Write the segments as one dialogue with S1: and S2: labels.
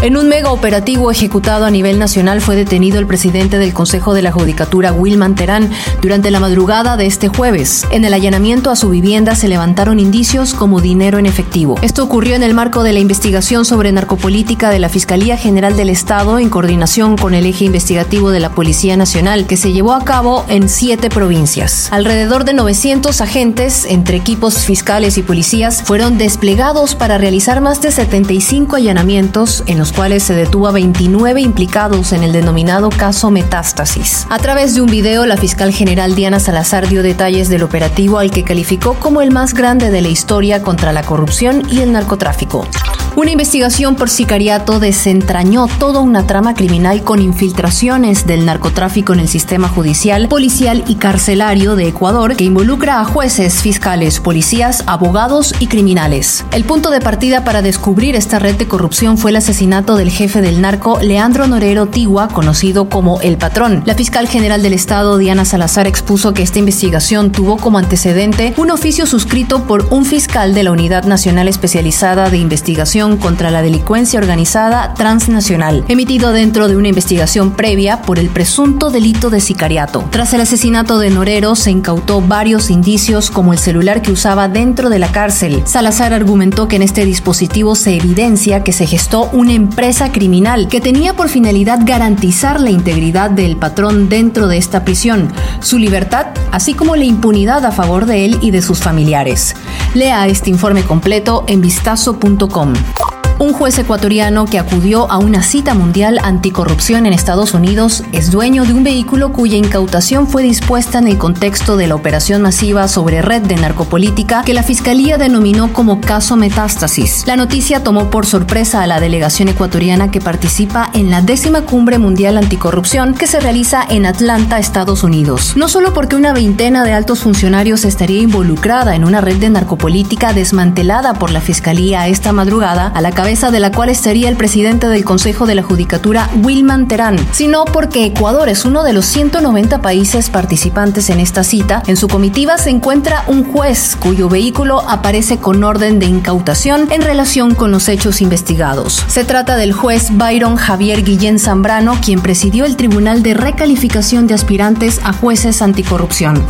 S1: En un mega operativo ejecutado a nivel nacional fue detenido el presidente del Consejo de la Judicatura, Wilman Terán, durante la madrugada de este jueves. En el allanamiento a su vivienda se levantaron indicios como dinero en efectivo. Esto ocurrió en el marco de la investigación sobre narcopolítica de la Fiscalía General del Estado en coordinación con el eje investigativo de la Policía Nacional, que se llevó a cabo en siete provincias. Alrededor de 900 agentes, entre equipos fiscales y policías, fueron desplegados para realizar más de 75 allanamientos en los cuales se detuvo a 29 implicados en el denominado caso Metástasis. A través de un video, la fiscal general Diana Salazar dio detalles del operativo al que calificó como el más grande de la historia contra la corrupción y el narcotráfico. Una investigación por sicariato desentrañó toda una trama criminal con infiltraciones del narcotráfico en el sistema judicial, policial y carcelario de Ecuador que involucra a jueces, fiscales, policías, abogados y criminales. El punto de partida para descubrir esta red de corrupción fue el asesinato del jefe del narco Leandro Norero Tigua, conocido como El Patrón. La fiscal general del Estado, Diana Salazar, expuso que esta investigación tuvo como antecedente un oficio suscrito por un fiscal de la Unidad Nacional Especializada de Investigación contra la Delincuencia Organizada Transnacional, emitido dentro de una investigación previa por el presunto delito de sicariato. Tras el asesinato de Norero, se incautó varios indicios como el celular que usaba dentro de la cárcel. Salazar argumentó que en este dispositivo se evidencia que se gestó una empresa criminal que tenía por finalidad garantizar la integridad del patrón dentro de esta prisión, su libertad, así como la impunidad a favor de él y de sus familiares. Lea este informe completo en vistazo.com. Un juez ecuatoriano que acudió a una cita mundial anticorrupción en Estados Unidos es dueño de un vehículo cuya incautación fue dispuesta en el contexto de la operación masiva sobre red de narcopolítica que la Fiscalía denominó como caso Metástasis. La noticia tomó por sorpresa a la delegación ecuatoriana que participa en la décima cumbre mundial anticorrupción que se realiza en Atlanta, Estados Unidos. No solo porque una veintena de altos funcionarios estaría involucrada en una red de narcopolítica desmantelada por la Fiscalía esta madrugada, a la cabeza de la cual estaría el presidente del Consejo de la Judicatura, Wilman Terán, sino porque Ecuador es uno de los 190 países participantes en esta cita. En su comitiva se encuentra un juez cuyo vehículo aparece con orden de incautación en relación con los hechos investigados. Se trata del juez Byron Javier Guillén Zambrano, quien presidió el Tribunal de Recalificación de Aspirantes a Jueces Anticorrupción.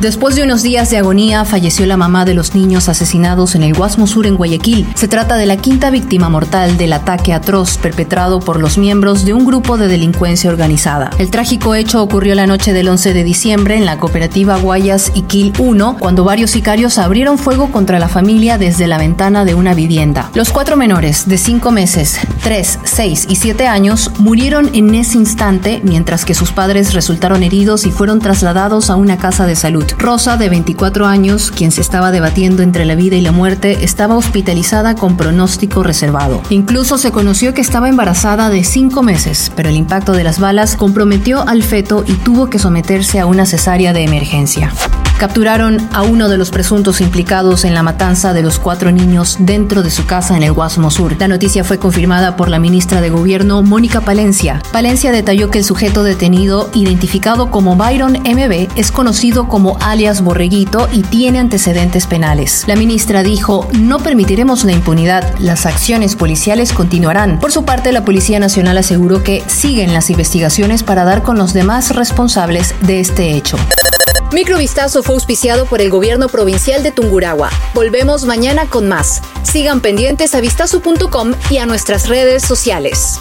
S1: Después de unos días de agonía, falleció la mamá de los niños asesinados en el Guasmo Sur en Guayaquil. Se trata de la quinta víctima mortal del ataque atroz perpetrado por los miembros de un grupo de delincuencia organizada. El trágico hecho ocurrió la noche del 11 de diciembre en la cooperativa Guayas Iquil 1, cuando varios sicarios abrieron fuego contra la familia desde la ventana de una vivienda. Los cuatro menores, de 5 meses, 3, 6 y 7 años, murieron en ese instante, mientras que sus padres resultaron heridos y fueron trasladados a una casa de salud. Rosa, de 24 años, quien se estaba debatiendo entre la vida y la muerte, estaba hospitalizada con pronóstico reservado. Incluso se conoció que estaba embarazada de 5 meses, pero el impacto de las balas comprometió al feto y tuvo que someterse a una cesárea de emergencia capturaron a uno de los presuntos implicados en la matanza de los cuatro niños dentro de su casa en el Guasmo Sur. La noticia fue confirmada por la ministra de Gobierno, Mónica Palencia. Palencia detalló que el sujeto detenido, identificado como Byron MB, es conocido como alias Borreguito y tiene antecedentes penales. La ministra dijo, no permitiremos la impunidad, las acciones policiales continuarán. Por su parte, la Policía Nacional aseguró que siguen las investigaciones para dar con los demás responsables de este hecho. Microvistazo fue auspiciado por el gobierno provincial de Tungurahua. Volvemos mañana con más. Sigan pendientes a vistazo.com y a nuestras redes sociales.